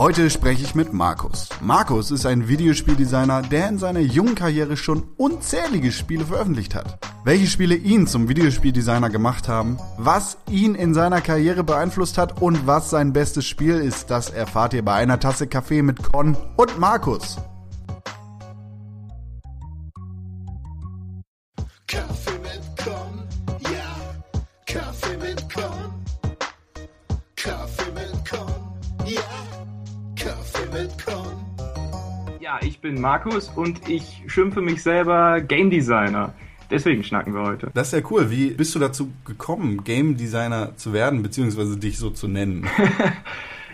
Heute spreche ich mit Markus. Markus ist ein Videospieldesigner, der in seiner jungen Karriere schon unzählige Spiele veröffentlicht hat. Welche Spiele ihn zum Videospieldesigner gemacht haben, was ihn in seiner Karriere beeinflusst hat und was sein bestes Spiel ist, das erfahrt ihr bei einer Tasse Kaffee mit Con und Markus. Bin Markus und ich schimpfe mich selber Game Designer. Deswegen schnacken wir heute. Das ist ja cool. Wie bist du dazu gekommen, Game Designer zu werden, beziehungsweise dich so zu nennen?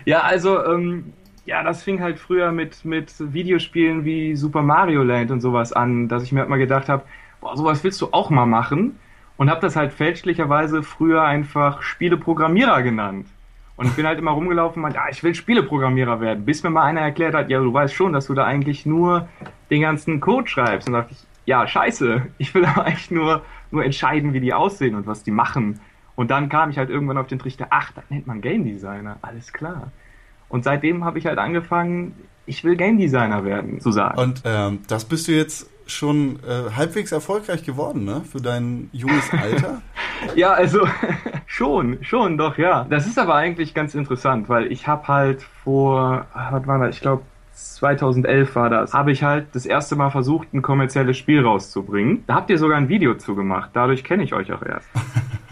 Ja, also, ähm, ja, das fing halt früher mit, mit Videospielen wie Super Mario Land und sowas an, dass ich mir halt mal gedacht habe, boah, sowas willst du auch mal machen. Und habe das halt fälschlicherweise früher einfach Spieleprogrammierer genannt. Und ich bin halt immer rumgelaufen und meinte, ja, ich will Spieleprogrammierer werden, bis mir mal einer erklärt hat, ja, du weißt schon, dass du da eigentlich nur den ganzen Code schreibst. Und dachte ich, ja, scheiße, ich will aber eigentlich nur, nur entscheiden, wie die aussehen und was die machen. Und dann kam ich halt irgendwann auf den Trichter, ach, das nennt man Game Designer, alles klar. Und seitdem habe ich halt angefangen, ich will Game Designer werden, zu sagen. Und ähm, das bist du jetzt schon äh, halbwegs erfolgreich geworden, ne? Für dein junges Alter. Ja, also schon, schon, doch, ja. Das ist aber eigentlich ganz interessant, weil ich habe halt vor, was war das, ich glaube 2011 war das, habe ich halt das erste Mal versucht, ein kommerzielles Spiel rauszubringen. Da habt ihr sogar ein Video zu gemacht, dadurch kenne ich euch auch erst.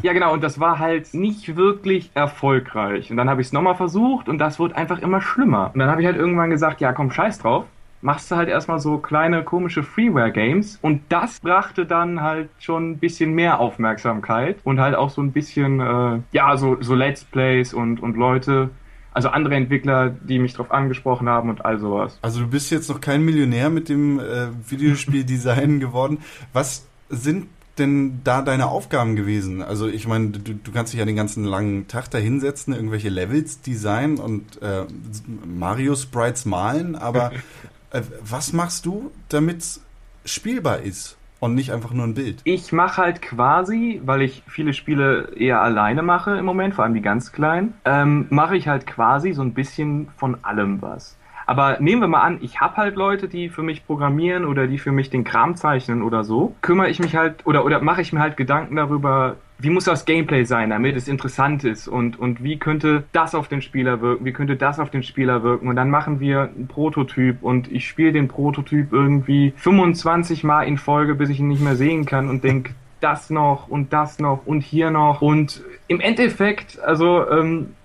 Ja, genau, und das war halt nicht wirklich erfolgreich. Und dann habe ich es nochmal versucht und das wurde einfach immer schlimmer. Und dann habe ich halt irgendwann gesagt, ja komm, scheiß drauf. Machst du halt erstmal so kleine komische Freeware-Games und das brachte dann halt schon ein bisschen mehr Aufmerksamkeit und halt auch so ein bisschen, äh, ja, so, so Let's Plays und, und Leute, also andere Entwickler, die mich drauf angesprochen haben und all sowas. Also du bist jetzt noch kein Millionär mit dem äh, Videospieldesign geworden. Was sind denn da deine Aufgaben gewesen? Also ich meine, du, du kannst dich ja den ganzen langen Tag da hinsetzen, irgendwelche Levels designen und äh, Mario Sprites malen, aber was machst du, damit es spielbar ist? Und nicht einfach nur ein Bild. Ich mache halt quasi, weil ich viele Spiele eher alleine mache im Moment, vor allem die ganz kleinen, ähm, mache ich halt quasi so ein bisschen von allem was. Aber nehmen wir mal an, ich habe halt Leute, die für mich programmieren oder die für mich den Kram zeichnen oder so. Kümmere ich mich halt oder oder mache ich mir halt Gedanken darüber, wie muss das Gameplay sein, damit es interessant ist? Und und wie könnte das auf den Spieler wirken, wie könnte das auf den Spieler wirken? Und dann machen wir einen Prototyp und ich spiele den Prototyp irgendwie 25 Mal in Folge, bis ich ihn nicht mehr sehen kann und denk das noch und das noch und hier noch. Und im Endeffekt, also ähm,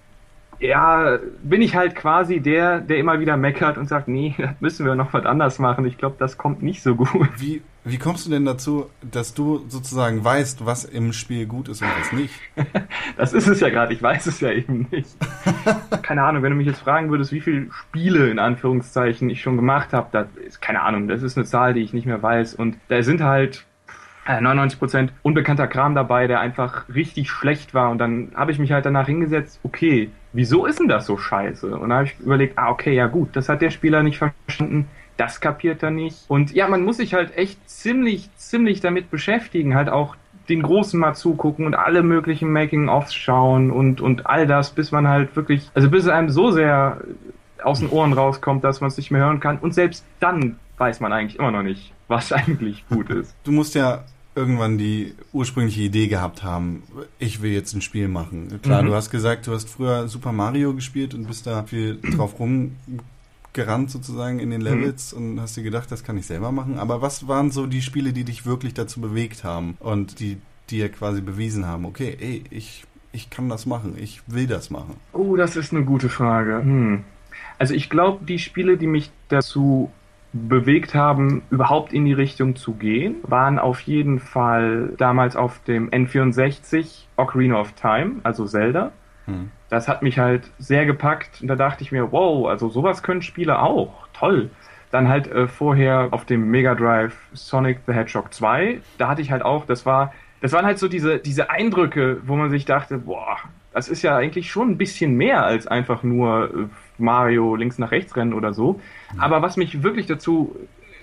ja, bin ich halt quasi der, der immer wieder meckert und sagt, nee, das müssen wir noch was anders machen. Ich glaube, das kommt nicht so gut. Wie, wie kommst du denn dazu, dass du sozusagen weißt, was im Spiel gut ist und was nicht? das ist es ja gerade, ich weiß es ja eben nicht. keine Ahnung, wenn du mich jetzt fragen würdest, wie viele Spiele in Anführungszeichen ich schon gemacht habe, das ist keine Ahnung, das ist eine Zahl, die ich nicht mehr weiß. Und da sind halt 99% unbekannter Kram dabei, der einfach richtig schlecht war. Und dann habe ich mich halt danach hingesetzt, okay, wieso ist denn das so scheiße? Und dann habe ich überlegt, ah, okay, ja gut, das hat der Spieler nicht verstanden, das kapiert er nicht. Und ja, man muss sich halt echt ziemlich, ziemlich damit beschäftigen, halt auch den Großen mal zugucken und alle möglichen Making-ofs schauen und, und all das, bis man halt wirklich, also bis es einem so sehr aus den Ohren rauskommt, dass man es nicht mehr hören kann. Und selbst dann weiß man eigentlich immer noch nicht, was eigentlich gut ist. Du musst ja irgendwann die ursprüngliche Idee gehabt haben, ich will jetzt ein Spiel machen. Klar, mhm. du hast gesagt, du hast früher Super Mario gespielt und bist da viel drauf rumgerannt sozusagen in den Levels mhm. und hast dir gedacht, das kann ich selber machen. Aber was waren so die Spiele, die dich wirklich dazu bewegt haben und die dir quasi bewiesen haben, okay, ey, ich, ich kann das machen, ich will das machen? Oh, das ist eine gute Frage. Hm. Also ich glaube, die Spiele, die mich dazu bewegt haben, überhaupt in die Richtung zu gehen, waren auf jeden Fall damals auf dem N64 Ocarina of Time, also Zelda. Hm. Das hat mich halt sehr gepackt und da dachte ich mir, wow, also sowas können Spiele auch. Toll. Dann halt äh, vorher auf dem Mega Drive Sonic the Hedgehog 2, da hatte ich halt auch, das war, das waren halt so diese, diese Eindrücke, wo man sich dachte, boah, das ist ja eigentlich schon ein bisschen mehr als einfach nur äh, Mario links nach rechts rennen oder so. Aber was mich wirklich dazu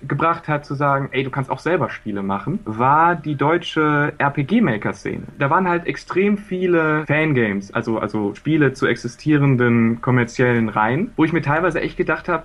gebracht hat zu sagen, ey, du kannst auch selber Spiele machen, war die deutsche RPG-Maker-Szene. Da waren halt extrem viele Fangames, also, also Spiele zu existierenden kommerziellen Reihen, wo ich mir teilweise echt gedacht habe,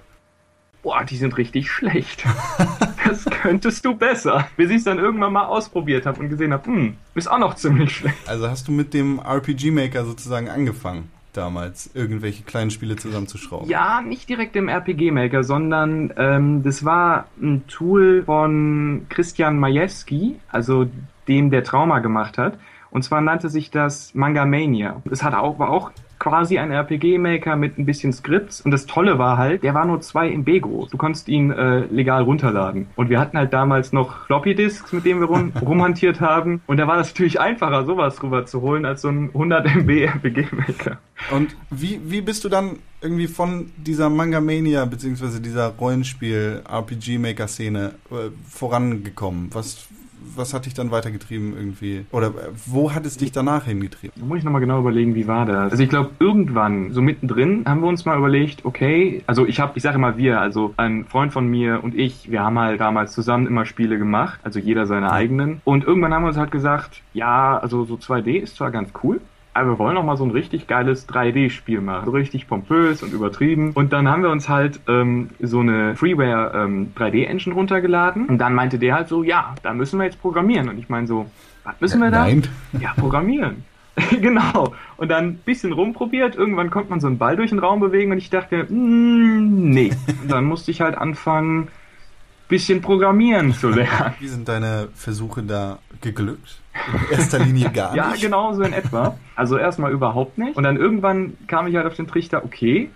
boah, die sind richtig schlecht. das könntest du besser. Bis ich es dann irgendwann mal ausprobiert habe und gesehen habe, hm, ist auch noch ziemlich schlecht. Also hast du mit dem RPG-Maker sozusagen angefangen? damals, irgendwelche kleinen Spiele zusammenzuschrauben? Ja, nicht direkt im RPG-Maker, sondern ähm, das war ein Tool von Christian Majewski, also dem, der Trauma gemacht hat. Und zwar nannte sich das Manga Mania. Es hat auch, war auch quasi ein RPG-Maker mit ein bisschen Skripts. Und das Tolle war halt, der war nur 2 MB groß. Du konntest ihn äh, legal runterladen. Und wir hatten halt damals noch Floppy-Disks, mit denen wir rum, rumhantiert haben. Und da war das natürlich einfacher, sowas rüber zu holen, als so ein 100 MB RPG-Maker. Und wie, wie bist du dann irgendwie von dieser Manga Mania beziehungsweise dieser Rollenspiel-RPG-Maker-Szene äh, vorangekommen? Was was hat dich dann weitergetrieben irgendwie? Oder äh, wo hat es dich danach hingetrieben? Da muss ich nochmal genau überlegen, wie war das? Also ich glaube, irgendwann, so mittendrin, haben wir uns mal überlegt, okay, also ich habe, ich sage immer wir, also ein Freund von mir und ich, wir haben halt damals zusammen immer Spiele gemacht, also jeder seine eigenen. Und irgendwann haben wir uns halt gesagt, ja, also so 2D ist zwar ganz cool, aber wir wollen noch mal so ein richtig geiles 3D-Spiel machen. So richtig pompös und übertrieben. Und dann haben wir uns halt ähm, so eine Freeware ähm, 3D-Engine runtergeladen. Und dann meinte der halt so, ja, da müssen wir jetzt programmieren. Und ich meine so, was müssen wir da? Nein. Ja, programmieren. genau. Und dann ein bisschen rumprobiert. Irgendwann konnte man so einen Ball durch den Raum bewegen und ich dachte, mm, nee. Und dann musste ich halt anfangen, bisschen programmieren zu lernen. Wie sind deine Versuche da geglückt? In erster Linie gar ja, nicht. Ja, genau so in etwa. Also erstmal überhaupt nicht. Und dann irgendwann kam ich halt auf den Trichter, okay,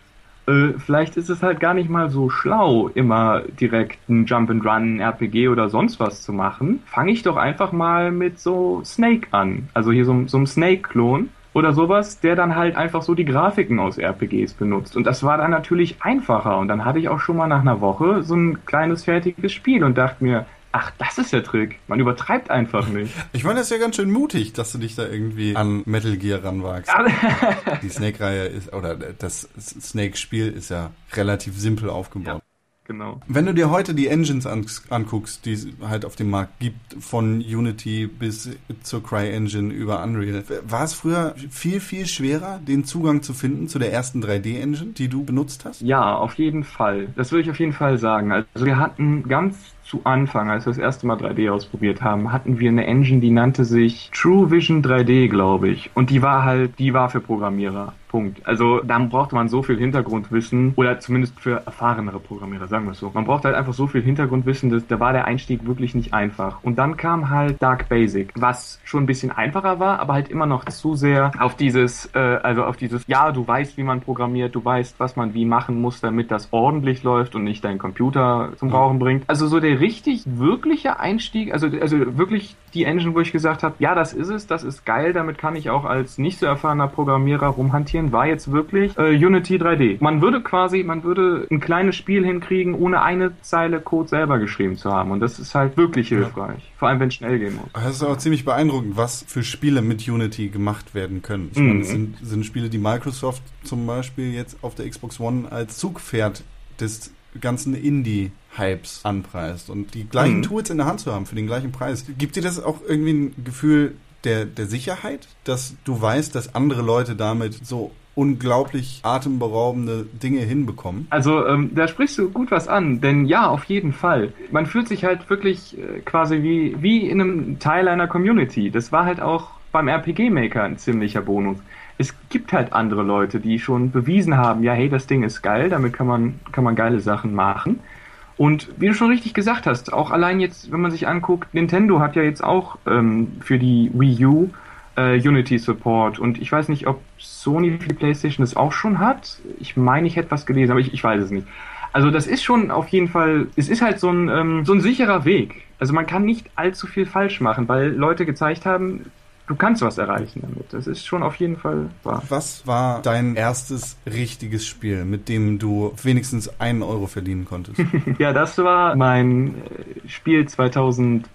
äh, vielleicht ist es halt gar nicht mal so schlau, immer direkt ein Jump and Run, RPG oder sonst was zu machen. Fange ich doch einfach mal mit so Snake an. Also hier so, so einem Snake-Klon oder sowas, der dann halt einfach so die Grafiken aus RPGs benutzt. Und das war dann natürlich einfacher. Und dann hatte ich auch schon mal nach einer Woche so ein kleines fertiges Spiel und dachte mir, Ach, das ist der Trick. Man übertreibt einfach nicht. Ich meine, das ist ja ganz schön mutig, dass du dich da irgendwie an Metal Gear ranwagst. Die Snake-Reihe ist, oder das Snake-Spiel ist ja relativ simpel aufgebaut. Ja. Genau. Wenn du dir heute die Engines anguckst, die es halt auf dem Markt gibt, von Unity bis zur CryEngine über Unreal, war es früher viel, viel schwerer, den Zugang zu finden zu der ersten 3D-Engine, die du benutzt hast? Ja, auf jeden Fall. Das würde ich auf jeden Fall sagen. Also wir hatten ganz zu Anfang, als wir das erste Mal 3D ausprobiert haben, hatten wir eine Engine, die nannte sich True Vision 3D, glaube ich. Und die war halt, die war für Programmierer. Punkt. Also da brauchte man so viel Hintergrundwissen oder zumindest für erfahrenere Programmierer, sagen wir es so. Man braucht halt einfach so viel Hintergrundwissen, dass, da war der Einstieg wirklich nicht einfach. Und dann kam halt Dark Basic, was schon ein bisschen einfacher war, aber halt immer noch zu sehr auf dieses, äh, also auf dieses, ja, du weißt, wie man programmiert, du weißt, was man wie machen muss, damit das ordentlich läuft und nicht dein Computer zum Rauchen bringt. Also so der richtig wirkliche Einstieg, also, also wirklich die Engine, wo ich gesagt habe, ja, das ist es, das ist geil, damit kann ich auch als nicht so erfahrener Programmierer rumhantieren, war jetzt wirklich äh, Unity 3D. Man würde quasi, man würde ein kleines Spiel hinkriegen, ohne eine Zeile Code selber geschrieben zu haben. Und das ist halt wirklich hilfreich. Ja. Vor allem, wenn es schnell gehen muss. Das ist auch ziemlich beeindruckend, was für Spiele mit Unity gemacht werden können. Ich mhm. meine, es sind, sind Spiele, die Microsoft zum Beispiel jetzt auf der Xbox One als Zugpferd des ganzen Indie-Hypes anpreist. Und die gleichen mhm. Tools in der Hand zu haben für den gleichen Preis, gibt dir das auch irgendwie ein Gefühl der, der Sicherheit, dass du weißt, dass andere Leute damit so unglaublich atemberaubende Dinge hinbekommen. Also ähm, da sprichst du gut was an, denn ja, auf jeden Fall. Man fühlt sich halt wirklich äh, quasi wie, wie in einem Teil einer Community. Das war halt auch beim RPG Maker ein ziemlicher Bonus es gibt halt andere Leute, die schon bewiesen haben, ja, hey, das Ding ist geil, damit kann man, kann man geile Sachen machen. Und wie du schon richtig gesagt hast, auch allein jetzt, wenn man sich anguckt, Nintendo hat ja jetzt auch ähm, für die Wii U äh, Unity Support und ich weiß nicht, ob Sony für die PlayStation das auch schon hat. Ich meine, ich hätte was gelesen, aber ich, ich weiß es nicht. Also das ist schon auf jeden Fall, es ist halt so ein, ähm, so ein sicherer Weg. Also man kann nicht allzu viel falsch machen, weil Leute gezeigt haben, du kannst was erreichen damit. Das ist schon auf jeden Fall wahr. Was war dein erstes richtiges Spiel, mit dem du wenigstens einen Euro verdienen konntest? ja, das war mein äh, Spiel 2011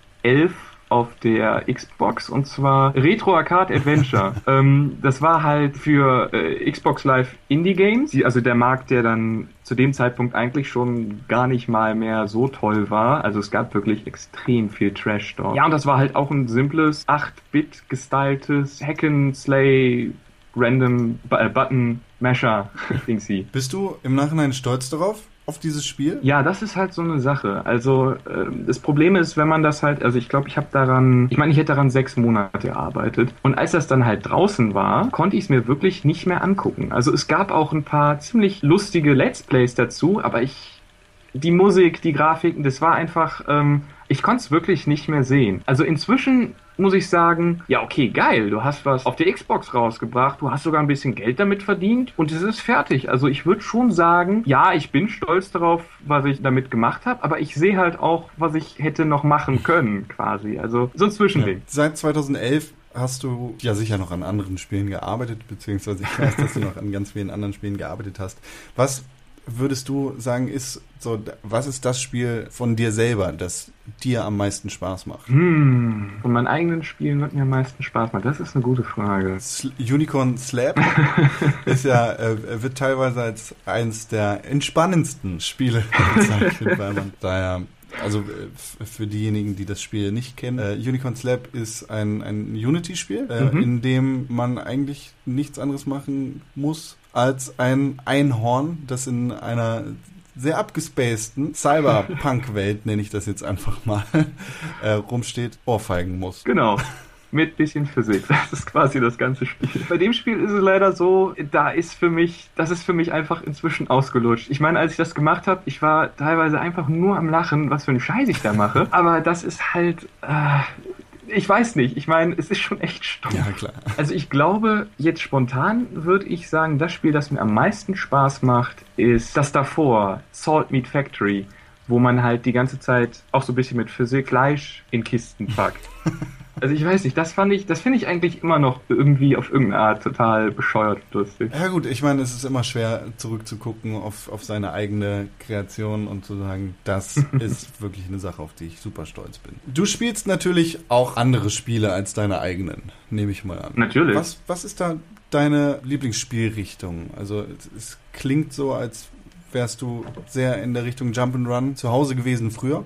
auf der Xbox und zwar Retro Arcade Adventure. ähm, das war halt für äh, Xbox Live Indie Games, also der Markt, der dann zu dem Zeitpunkt eigentlich schon gar nicht mal mehr so toll war. Also es gab wirklich extrem viel Trash dort. Ja, und das war halt auch ein simples 8-Bit gestyltes Hack-and-Slay Random äh, Button Masher Dingsy. Bist du im Nachhinein stolz darauf? Auf dieses Spiel? Ja, das ist halt so eine Sache. Also äh, das Problem ist, wenn man das halt, also ich glaube, ich habe daran, ich meine, ich hätte daran sechs Monate gearbeitet und als das dann halt draußen war, konnte ich es mir wirklich nicht mehr angucken. Also es gab auch ein paar ziemlich lustige Let's Plays dazu, aber ich, die Musik, die Grafiken, das war einfach, ähm, ich konnte es wirklich nicht mehr sehen. Also inzwischen muss ich sagen, ja, okay, geil, du hast was auf der Xbox rausgebracht, du hast sogar ein bisschen Geld damit verdient und es ist fertig. Also ich würde schon sagen, ja, ich bin stolz darauf, was ich damit gemacht habe, aber ich sehe halt auch, was ich hätte noch machen können, quasi. Also so ein Zwischending. Ja. Seit 2011 hast du ja sicher noch an anderen Spielen gearbeitet, beziehungsweise ich weiß, dass du noch an ganz vielen anderen Spielen gearbeitet hast. Was würdest du sagen, ist so, was ist das Spiel von dir selber, das dir am meisten Spaß macht? Hm, von meinen eigenen Spielen wird mir am meisten Spaß machen. Das ist eine gute Frage. Sl Unicorn Slap ist ja, äh, wird teilweise als eins der entspannendsten Spiele bezeichnet, weil man daher also äh, für diejenigen, die das Spiel nicht kennen, äh, Unicorn Slap ist ein, ein Unity-Spiel, äh, mhm. in dem man eigentlich nichts anderes machen muss, als ein Einhorn, das in einer sehr abgespaceden Cyberpunk-Welt, nenne ich das jetzt einfach mal, äh, rumsteht, ohrfeigen muss. Genau mit bisschen Physik. Das ist quasi das ganze Spiel. Bei dem Spiel ist es leider so, da ist für mich, das ist für mich einfach inzwischen ausgelutscht. Ich meine, als ich das gemacht habe, ich war teilweise einfach nur am Lachen, was für einen Scheiß ich da mache. Aber das ist halt, äh, ich weiß nicht. Ich meine, es ist schon echt stumpf. Ja, klar. Also ich glaube, jetzt spontan würde ich sagen, das Spiel, das mir am meisten Spaß macht, ist das davor, Salt Meat Factory, wo man halt die ganze Zeit auch so ein bisschen mit Physik Fleisch in Kisten packt. Also ich weiß nicht, das fand ich, das finde ich eigentlich immer noch irgendwie auf irgendeine Art total bescheuert lustig. Ja gut, ich meine, es ist immer schwer zurückzugucken auf, auf seine eigene Kreation und zu sagen, das ist wirklich eine Sache, auf die ich super stolz bin. Du spielst natürlich auch andere Spiele als deine eigenen, nehme ich mal an. Natürlich. Was, was ist da deine Lieblingsspielrichtung? Also es, es klingt so, als wärst du sehr in der Richtung Jump'n'Run zu Hause gewesen früher?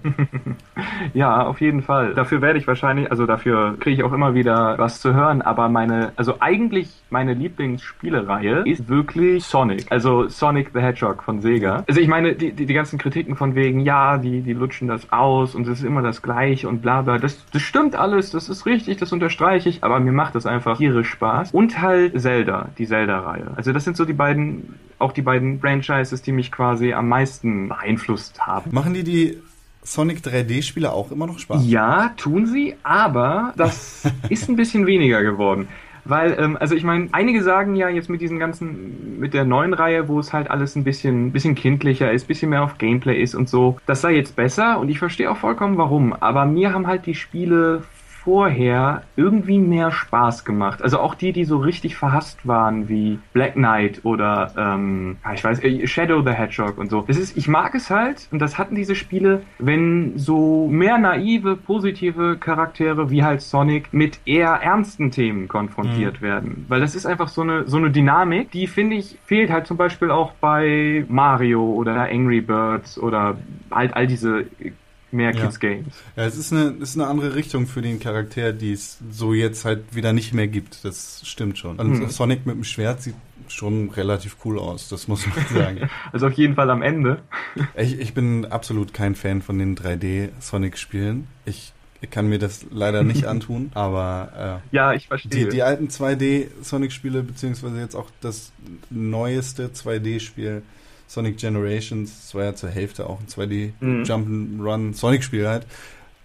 ja, auf jeden Fall. Dafür werde ich wahrscheinlich, also dafür kriege ich auch immer wieder was zu hören, aber meine, also eigentlich meine Lieblingsspielereihe ist wirklich Sonic. Also Sonic the Hedgehog von Sega. Also ich meine, die, die, die ganzen Kritiken von wegen, ja, die, die lutschen das aus und es ist immer das Gleiche und bla bla, das, das stimmt alles, das ist richtig, das unterstreiche ich, aber mir macht das einfach tierisch Spaß. Und halt Zelda, die Zelda-Reihe. Also das sind so die beiden auch die beiden Franchises, die mich quasi am meisten beeinflusst haben. Machen die die Sonic 3D-Spiele auch immer noch Spaß? Ja, tun sie, aber das ist ein bisschen weniger geworden. Weil, ähm, also ich meine, einige sagen ja jetzt mit diesen ganzen, mit der neuen Reihe, wo es halt alles ein bisschen, bisschen kindlicher ist, bisschen mehr auf Gameplay ist und so, das sei jetzt besser und ich verstehe auch vollkommen warum. Aber mir haben halt die Spiele vorher irgendwie mehr Spaß gemacht. Also auch die, die so richtig verhasst waren, wie Black Knight oder ähm, ich weiß, äh, Shadow the Hedgehog und so. Das ist, ich mag es halt, und das hatten diese Spiele, wenn so mehr naive, positive Charaktere wie halt Sonic mit eher ernsten Themen konfrontiert mhm. werden. Weil das ist einfach so eine, so eine Dynamik, die finde ich fehlt halt zum Beispiel auch bei Mario oder Angry Birds oder halt all diese mehr ja. Kids Games. Ja, es ist eine, ist eine andere Richtung für den Charakter, die es so jetzt halt wieder nicht mehr gibt. Das stimmt schon. Und hm. Sonic mit dem Schwert sieht schon relativ cool aus, das muss man sagen. also auf jeden Fall am Ende. ich, ich bin absolut kein Fan von den 3D-Sonic-Spielen. Ich kann mir das leider nicht antun, aber äh, ja, ich verstehe. Die, die alten 2D-Sonic-Spiele, beziehungsweise jetzt auch das neueste 2D-Spiel, Sonic Generations, das war ja zur Hälfte auch ein 2D mhm. Jump'n'Run Sonic-Spiel halt.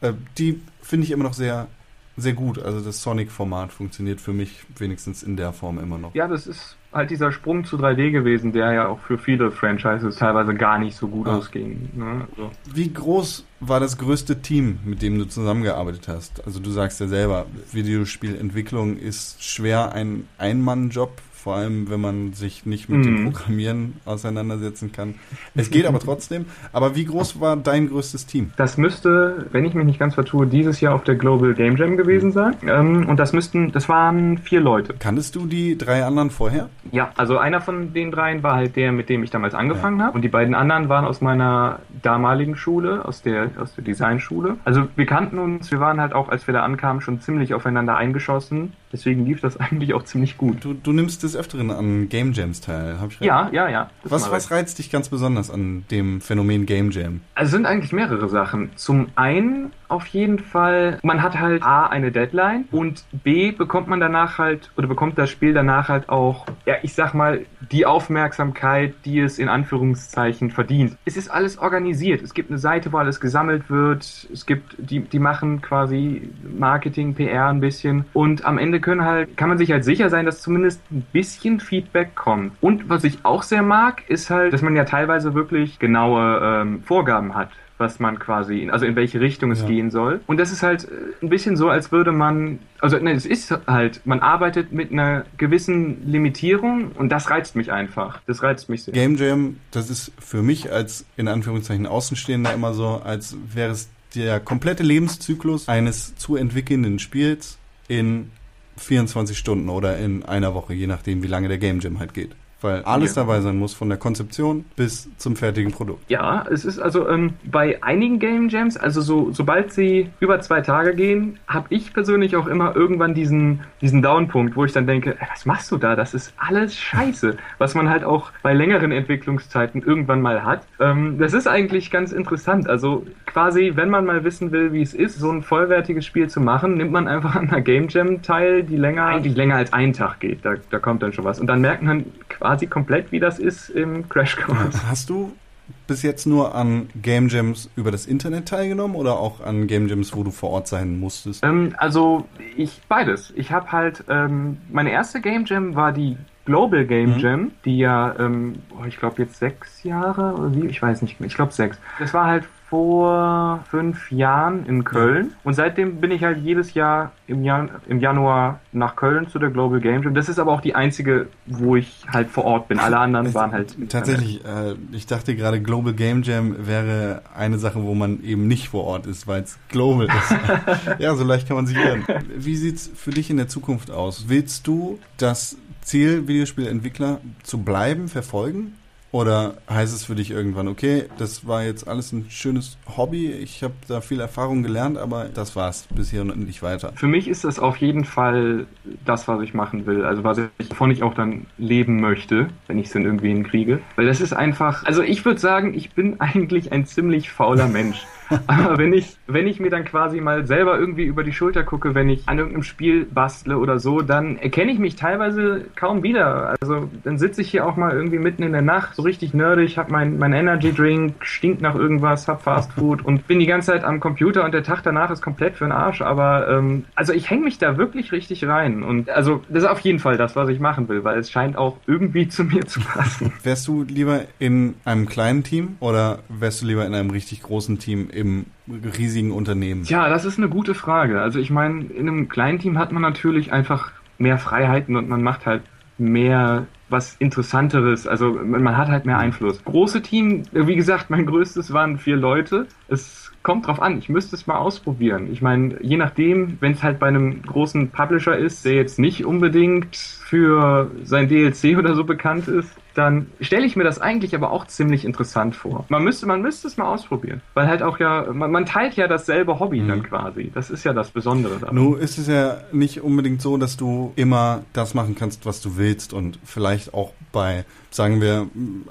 Äh, die finde ich immer noch sehr, sehr gut. Also das Sonic-Format funktioniert für mich wenigstens in der Form immer noch. Ja, das ist halt dieser Sprung zu 3D gewesen, der ja auch für viele Franchises teilweise gar nicht so gut ah. ausging. Ne? Also. Wie groß war das größte Team, mit dem du zusammengearbeitet hast? Also du sagst ja selber, Videospielentwicklung ist schwer ein Ein-Mann-Job vor allem wenn man sich nicht mit dem Mhm. Programmieren auseinandersetzen kann. Es geht aber trotzdem. Aber wie groß war dein größtes Team? Das müsste, wenn ich mich nicht ganz vertue, dieses Jahr auf der Global Game Jam gewesen sein. Ähm, und das müssten, das waren vier Leute. Kanntest du die drei anderen vorher? Ja, also einer von den dreien war halt der, mit dem ich damals angefangen habe. Und die beiden anderen waren aus meiner damaligen Schule, aus der, aus der Designschule. Also wir kannten uns, wir waren halt auch, als wir da ankamen, schon ziemlich aufeinander eingeschossen. Deswegen lief das eigentlich auch ziemlich gut. Du, du nimmst des Öfteren an Game Jams teil, hab ich recht? Ja, ja, ja. Was, was reizt dich ganz besonders an dem Phänomen Game Jam? Also es sind eigentlich mehrere Sachen. Zum einen auf jeden Fall, man hat halt A, eine Deadline und B, bekommt man danach halt, oder bekommt das Spiel danach halt auch, ja, ich sag mal, die Aufmerksamkeit, die es in Anführungszeichen verdient. Es ist alles organisiert. Es gibt eine Seite, wo alles gesammelt wird. Es gibt, die, die machen quasi Marketing, PR ein bisschen. Und am Ende können halt, kann man sich halt sicher sein, dass zumindest ein bisschen Feedback kommt. Und was ich auch sehr mag, ist halt, dass man ja teilweise wirklich genaue ähm, Vorgaben hat was man quasi, also in welche Richtung es Ja. gehen soll. Und das ist halt äh, ein bisschen so, als würde man, also nein, es ist halt, man arbeitet mit einer gewissen Limitierung und das reizt mich einfach. Das reizt mich sehr. Game Jam, das ist für mich als in Anführungszeichen Außenstehender immer so, als wäre es der komplette Lebenszyklus eines zu entwickelnden Spiels in 24 Stunden oder in einer Woche, je nachdem, wie lange der Game Jam halt geht. Weil alles Ja. dabei sein muss, von der Konzeption bis zum fertigen Produkt. Ja, es ist also ähm, bei einigen Game Jams, also so, sobald sie über zwei Tage gehen, habe ich persönlich auch immer irgendwann diesen, diesen Downpunkt, wo ich dann denke, "Ey, was machst du da? Das ist alles scheiße, was man halt auch bei längeren Entwicklungszeiten irgendwann mal hat. Ähm, das ist eigentlich ganz interessant. Also quasi, wenn man mal wissen will, wie es ist, so ein vollwertiges Spiel zu machen, nimmt man einfach an einer Game Jam teil, die länger, eigentlich länger als einen Tag geht. Da, da kommt dann schon was. Und dann merkt man quasi komplett, wie das ist im Crash Course. Hast du bis jetzt nur an Game Jams über das Internet teilgenommen oder auch an Game Jams, wo du vor Ort sein musstest? Ähm, also ich beides. Ich habe halt ähm, meine erste Game Jam war die Global Game Mhm. Jam, die ja, ähm, oh, ich glaube jetzt sechs Jahre oder wie, ich weiß nicht mehr. Ich glaube sechs. Das war halt vor fünf Jahren in Köln und seitdem bin ich halt jedes Jahr im, Jan im Januar nach Köln zu der Global Game Jam. Das ist aber auch die einzige, wo ich halt vor Ort bin. Alle anderen waren halt Tatsächlich, äh, ich dachte gerade, Global Game Jam wäre eine Sache, wo man eben nicht vor Ort ist, weil es global ist. ja, so leicht kann man sich irren. Wie sieht's für dich in der Zukunft aus? Willst du das Ziel, Videospielentwickler zu bleiben, verfolgen? Oder heißt es für dich irgendwann, okay, das war jetzt alles ein schönes Hobby, ich habe da viel Erfahrung gelernt, aber das war's bis hier und nicht weiter? Für mich ist das auf jeden Fall das, was ich machen will. Also was ich, wovon ich auch dann leben möchte, wenn ich es dann irgendwie hinkriege. Weil das ist einfach, also ich würde sagen, ich bin eigentlich ein ziemlich fauler Mensch. Aber wenn ich, wenn ich mir dann quasi mal selber irgendwie über die Schulter gucke, wenn ich an irgendeinem Spiel bastle oder so, dann erkenne ich mich teilweise kaum wieder. Also dann sitze ich hier auch mal irgendwie mitten in der Nacht, so richtig nerdig, hab mein, mein Energy Drink, stinkt nach irgendwas, hab Fast Food und bin die ganze Zeit am Computer und der Tag danach ist komplett für den Arsch. Aber ähm, also ich hänge mich da wirklich richtig rein. Und also das ist auf jeden Fall das, was ich machen will, weil es scheint auch irgendwie zu mir zu passen. Wärst du lieber in einem kleinen Team oder wärst du lieber in einem richtig großen Team im riesigen Unternehmen? Tja, das ist eine gute Frage. Also ich meine, in einem kleinen Team hat man natürlich einfach mehr Freiheiten und man macht halt mehr was Interessanteres. Also man hat halt mehr Einfluss. Große Team, wie gesagt, mein größtes waren vier Leute. Es kommt drauf an. Ich müsste es mal ausprobieren. Ich meine, je nachdem, wenn es halt bei einem großen Publisher ist, der jetzt nicht unbedingt für sein DLC oder so bekannt ist, dann stelle ich mir das eigentlich aber auch ziemlich interessant vor. Man müsste, man müsste es mal ausprobieren. Weil halt auch ja, man, man teilt ja dasselbe Hobby dann quasi. Das ist ja das Besondere daran. Nun ist es ja nicht unbedingt so, dass du immer das machen kannst, was du willst und vielleicht auch bei, sagen wir,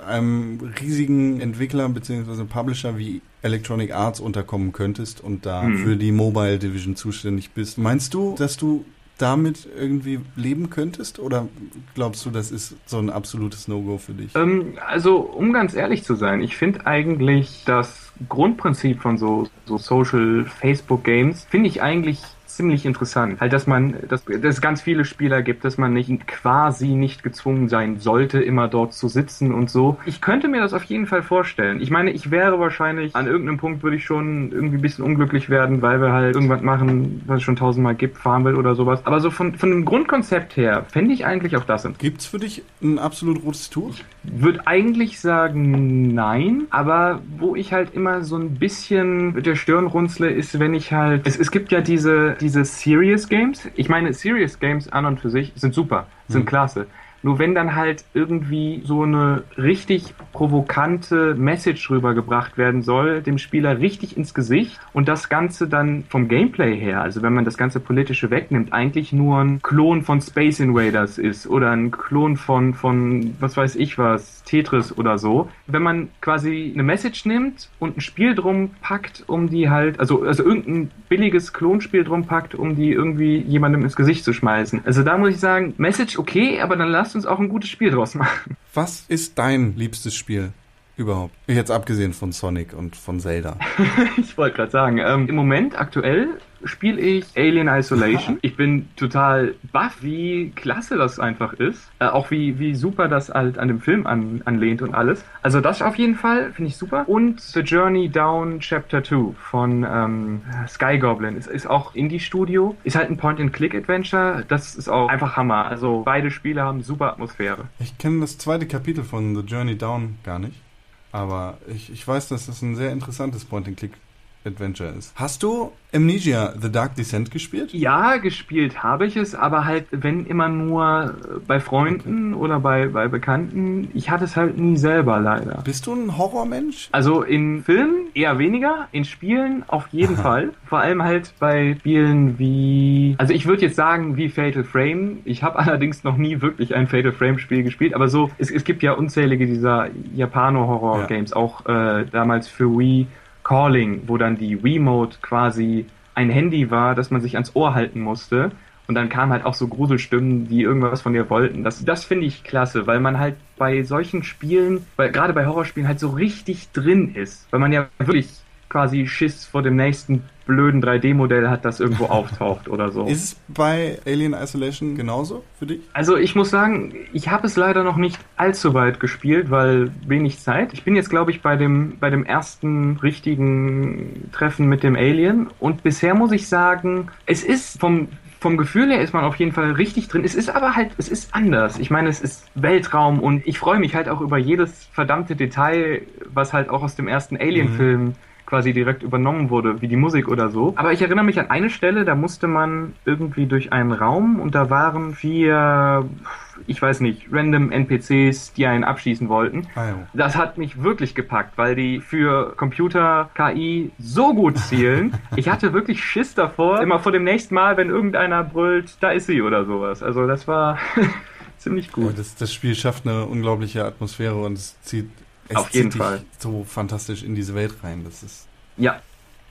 einem riesigen Entwickler bzw. Publisher wie Electronic Arts unterkommen könntest und da Mhm. für die Mobile Division zuständig bist. Meinst du, dass du damit irgendwie leben könntest oder glaubst du, das ist so ein absolutes No-Go für dich? Ähm, also, um ganz ehrlich zu sein, ich finde eigentlich das Grundprinzip von so, so Social Facebook Games, finde ich eigentlich ziemlich interessant. Halt, dass man, dass, dass es ganz viele Spieler gibt, dass man nicht quasi nicht gezwungen sein sollte, immer dort zu sitzen und so. Ich könnte mir das auf jeden Fall vorstellen. Ich meine, ich wäre wahrscheinlich, an irgendeinem Punkt würde ich schon irgendwie ein bisschen unglücklich werden, weil wir halt irgendwas machen, was es schon tausendmal gibt, fahren will oder sowas. Aber so von, von dem Grundkonzept her fände ich eigentlich auch das interessant. Gibt's für dich ein absolut rotes Tuch? Würde eigentlich sagen nein, aber wo ich halt immer so ein bisschen mit der Stirn runzle, ist, wenn ich halt. Es, es gibt ja diese, diese Serious Games. Ich meine, Serious Games an und für sich sind super, sind Hm. klasse. Nur wenn dann halt irgendwie so eine richtig provokante Message rübergebracht werden soll, dem Spieler richtig ins Gesicht und das Ganze dann vom Gameplay her, also wenn man das ganze Politische wegnimmt, eigentlich nur ein Klon von Space Invaders ist oder ein Klon von, von was weiß ich was, Tetris oder so. Wenn man quasi eine Message nimmt und ein Spiel drum packt, um die halt, also, also irgendein billiges Klonspiel drum packt, um die irgendwie jemandem ins Gesicht zu schmeißen. Also da muss ich sagen, Message okay, aber dann lasst uns auch ein gutes Spiel draus machen. Was ist dein liebstes Spiel überhaupt? Jetzt abgesehen von Sonic und von Zelda. Ich wollte gerade sagen, ähm, im Moment aktuell spiele ich Alien Isolation. Ich bin total baff, wie klasse das einfach ist. Äh, auch wie, wie super das halt an dem Film an, anlehnt und alles. Also das auf jeden Fall finde ich super. Und The Journey Down Chapter 2 von ähm, Sky Goblin ist, ist auch Indie-Studio. Ist halt ein Point-and-Click-Adventure. Das ist auch einfach Hammer. Also beide Spiele haben super Atmosphäre. Ich kenne das zweite Kapitel von The Journey Down gar nicht. Aber ich, ich weiß, dass das ein sehr interessantes Point-and-Click-Adventure ist. Hast du Amnesia The Dark Descent gespielt? Ja, gespielt habe ich es, aber halt, wenn immer nur bei Freunden oder bei, bei Bekannten. Ich hatte es halt nie selber leider. Bist du ein Horrormensch? Also in Filmen eher weniger, in Spielen auf jeden Fall. Vor allem halt bei Spielen wie, also ich würde jetzt sagen wie Fatal Frame. Ich habe allerdings noch nie wirklich ein Fatal Frame Spiel gespielt, aber so, es, es gibt ja unzählige dieser Japano-Horror-Games, auch äh, damals für Wii Calling, wo dann die Remote quasi ein Handy war, das man sich ans Ohr halten musste. Und dann kamen halt auch so Gruselstimmen, die irgendwas von dir wollten. Das, das finde ich klasse, weil man halt bei solchen Spielen, weil gerade bei Horrorspielen halt so richtig drin ist. Weil man ja wirklich quasi Schiss vor dem nächsten blöden 3D-Modell hat, das irgendwo auftaucht oder so. Ist es bei Alien Isolation genauso für dich? Also ich muss sagen, ich habe es leider noch nicht allzu weit gespielt, weil wenig Zeit. Ich bin jetzt, glaube ich, bei dem, bei dem ersten richtigen Treffen mit dem Alien und bisher muss ich sagen, es ist vom vom Gefühl her ist man auf jeden Fall richtig drin. Es ist aber halt, es ist anders. Ich meine, es ist Weltraum und ich freue mich halt auch über jedes verdammte Detail, was halt auch aus dem ersten Alien-Film quasi direkt übernommen wurde, wie die Musik oder so. Aber ich erinnere mich an eine Stelle, da musste man irgendwie durch einen Raum und da waren vier, ich weiß nicht, random NPCs, die einen abschießen wollten. Ja. Das hat mich wirklich gepackt, weil die für Computer KI so gut zielen. Ich hatte wirklich Schiss davor, immer vor dem nächsten Mal, wenn irgendeiner brüllt, da ist sie oder sowas. Also das war ziemlich Ja, gut. das, das Spiel schafft eine unglaubliche Atmosphäre und es zieht, es Auf jeden Fall. so fantastisch in diese Welt rein. Das ist Ja.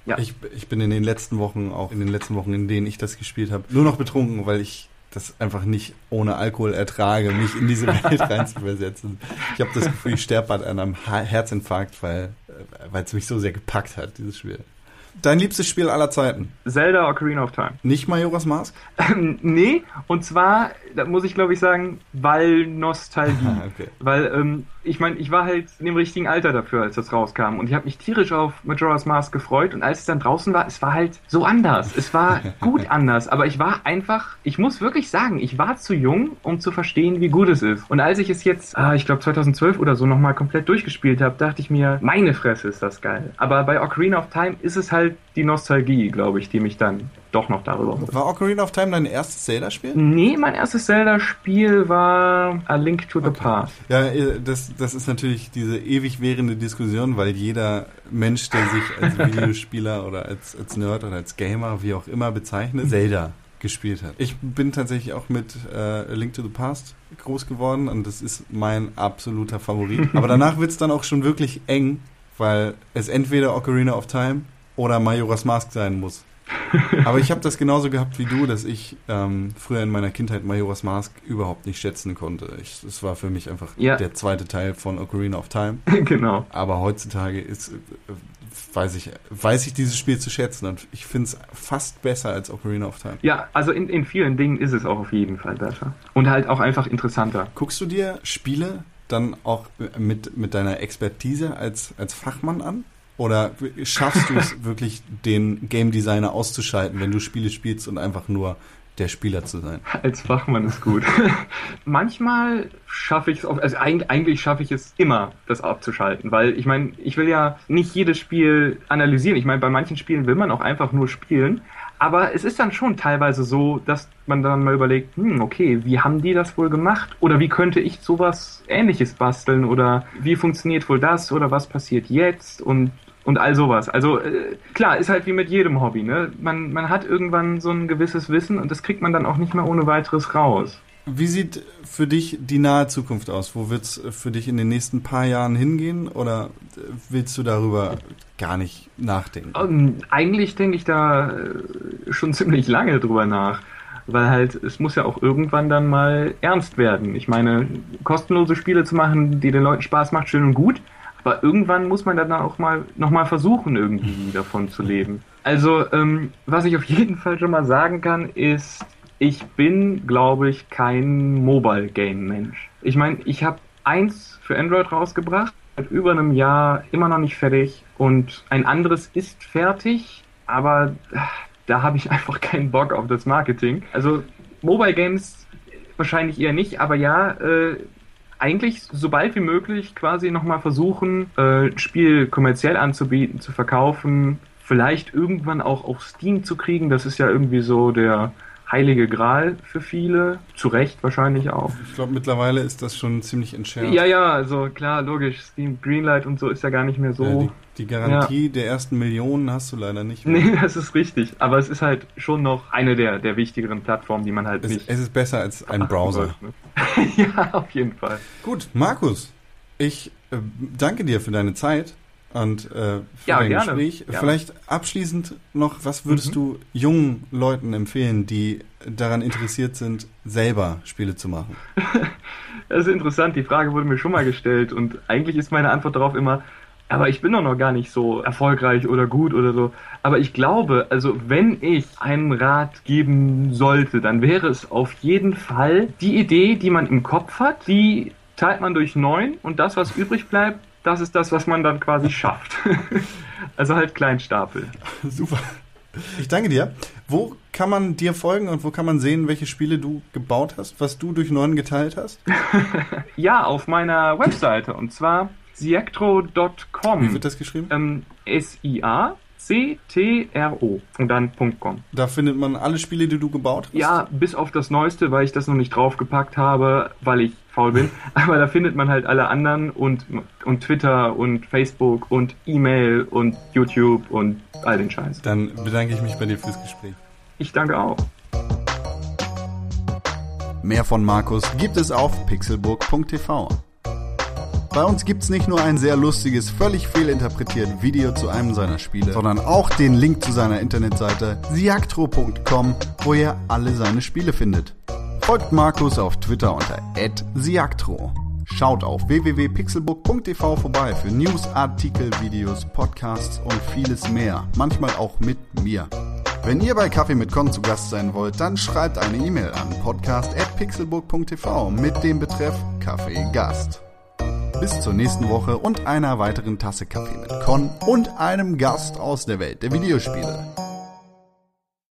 Ja. Ich, ich bin in den letzten Wochen, auch in den letzten Wochen, in denen ich das gespielt habe, nur noch betrunken, weil ich das einfach nicht ohne Alkohol ertrage, mich in diese Welt reinzuversetzen. Ich habe das Gefühl, ich sterbe an einem Herzinfarkt, weil äh, weil es mich so sehr gepackt hat, dieses Spiel. Dein liebstes Spiel aller Zeiten? Zelda Ocarina of Time. Nicht Majora's Mask? Ähm, nee, und zwar, da muss ich glaube ich sagen, weil Nostalgie. Okay. Weil, ähm, ich meine, ich war halt in dem richtigen Alter dafür, als das rauskam. Und ich habe mich tierisch auf Majora's Mask gefreut. Und als es dann draußen war, es war halt so anders. Es war gut anders. Aber ich war einfach, ich muss wirklich sagen, ich war zu jung, um zu verstehen, wie gut es ist. Und als ich es jetzt, ah, ich glaube 2012 oder so, nochmal komplett durchgespielt habe, dachte ich mir, meine Fresse ist das geil. Aber bei Ocarina of Time ist es halt die Nostalgie, glaube ich, die mich dann doch noch darüber holt. War Ocarina of Time dein erstes Zelda-Spiel? Nee, mein erstes Zelda-Spiel war A Link to the Past. Ja, äh, das, das ist natürlich diese ewig währende Diskussion, weil jeder Mensch, der sich als Videospieler oder als, als Nerd oder als Gamer, wie auch immer bezeichnet, Zelda gespielt hat. Ich bin tatsächlich auch mit äh, A Link to the Past groß geworden und das ist mein absoluter Favorit. Aber danach wird's dann auch schon wirklich eng, weil es entweder Ocarina of Time oder Majora's Mask sein muss. Aber ich habe das genauso gehabt wie du, dass ich ähm, früher in meiner Kindheit Majora's Mask überhaupt nicht schätzen konnte. Das war für mich einfach Ja. der zweite Teil von Ocarina of Time. genau. Aber heutzutage ist, äh, weiß ich, weiß ich dieses Spiel zu schätzen und ich finde es fast besser als Ocarina of Time. Ja, also in, in vielen Dingen ist es auch auf jeden Fall besser. Und halt auch einfach interessanter. Guckst du dir Spiele dann auch mit, mit deiner Expertise als, als Fachmann an? Oder schaffst du es wirklich, den Game Designer auszuschalten, wenn du Spiele spielst und einfach nur der Spieler zu sein? Als Fachmann ist gut. Manchmal schaffe ich es, also eigentlich, eigentlich schaffe ich es immer, das abzuschalten, weil ich meine, ich will ja nicht jedes Spiel analysieren. Ich meine, bei manchen Spielen will man auch einfach nur spielen. Aber es ist dann schon teilweise so, dass man dann mal überlegt, hm, okay, wie haben die das wohl gemacht? Oder wie könnte ich sowas ähnliches basteln? Oder wie funktioniert wohl das? Oder was passiert jetzt? Und und all sowas. Also äh, klar, ist halt wie mit jedem Hobby. Ne? Man, man hat irgendwann so ein gewisses Wissen und das kriegt man dann auch nicht mehr ohne weiteres raus. Wie sieht für dich die nahe Zukunft aus? Wo wird es für dich in den nächsten paar Jahren hingehen? Oder willst du darüber gar nicht nachdenken? Um, ähm, eigentlich denke ich da äh, schon ziemlich lange drüber nach. Weil halt, es muss ja auch irgendwann dann mal ernst werden. Ich meine, kostenlose Spiele zu machen, die den Leuten Spaß macht, schön und gut. Aber irgendwann muss man dann auch mal nochmal versuchen, irgendwie davon zu leben. Also, ähm, was ich auf jeden Fall schon mal sagen kann, ist, ich bin, glaube ich, kein Mobile Game Mensch. Ich meine, ich habe eins für Android rausgebracht, seit über einem Jahr immer noch nicht fertig und ein anderes ist fertig, aber da habe ich einfach keinen Bock auf das Marketing. Also Mobile Games wahrscheinlich eher nicht, aber ja, äh, eigentlich so bald wie möglich quasi nochmal versuchen, äh, Spiel kommerziell anzubieten, zu verkaufen, vielleicht irgendwann auch auf Steam zu kriegen. Das ist ja irgendwie so der heilige Gral für viele. Zu Recht wahrscheinlich auch. Ich glaube, mittlerweile ist das schon ziemlich entschärft. Ja, ja, also klar, logisch. Steam Greenlight und so ist ja gar nicht mehr so. Ja, die, Garantie ja. der ersten Millionen hast du leider nicht mehr. Nee, das ist richtig. Aber es ist halt schon noch eine der, der wichtigeren Plattformen, die man halt es, nicht. Es ist besser als ein Browser. Ne? ja, auf jeden Fall. Gut, Markus, ich äh, danke dir für deine Zeit und äh, für ja, dein gerne, Gespräch. gerne. Vielleicht abschließend noch, was würdest mhm. du jungen Leuten empfehlen, die daran interessiert sind, selber Spiele zu machen? das ist interessant, die Frage wurde mir schon mal gestellt und eigentlich ist meine Antwort darauf immer, aber ich bin doch noch gar nicht so erfolgreich oder gut oder so. Aber ich glaube, also wenn ich einen Rat geben sollte, dann wäre es auf jeden Fall die Idee, die man im Kopf hat, die teilt man durch neun und das, was übrig bleibt, das ist das, was man dann quasi schafft. also halt Kleinstapel. Super. Ich danke dir. Wo kann man dir folgen und wo kann man sehen, welche Spiele du gebaut hast, was du durch neun geteilt hast? ja, auf meiner Webseite und zwar siactro.com. Wie wird das geschrieben? Ähm, S-I-A. C-T-R-O und dann .com. Da findet man alle Spiele, die du gebaut hast? Ja, bis auf das Neueste, weil ich das noch nicht draufgepackt habe, weil ich faul bin. Aber da findet man halt alle anderen und, und Twitter und Facebook und E-Mail und YouTube und all den Scheiß. Dann bedanke ich mich bei dir fürs Gespräch. Ich danke auch. Mehr von Markus gibt es auf pixelburg.tv. Bei uns gibt's nicht nur ein sehr lustiges, völlig fehlinterpretiertes Video zu einem seiner Spiele, sondern auch den Link zu seiner Internetseite siactro.com, wo ihr alle seine Spiele findet. Folgt Markus auf Twitter unter @siactro. Schaut auf www.pixelbook.tv vorbei für News, Artikel, Videos, Podcasts und vieles mehr. Manchmal auch mit mir. Wenn ihr bei Kaffee mit Con zu Gast sein wollt, dann schreibt eine E-Mail an podcast.pixelbook.tv mit dem Betreff Kaffee Gast. Bis zur nächsten Woche und einer weiteren Tasse Kaffee mit Con und einem Gast aus der Welt der Videospiele.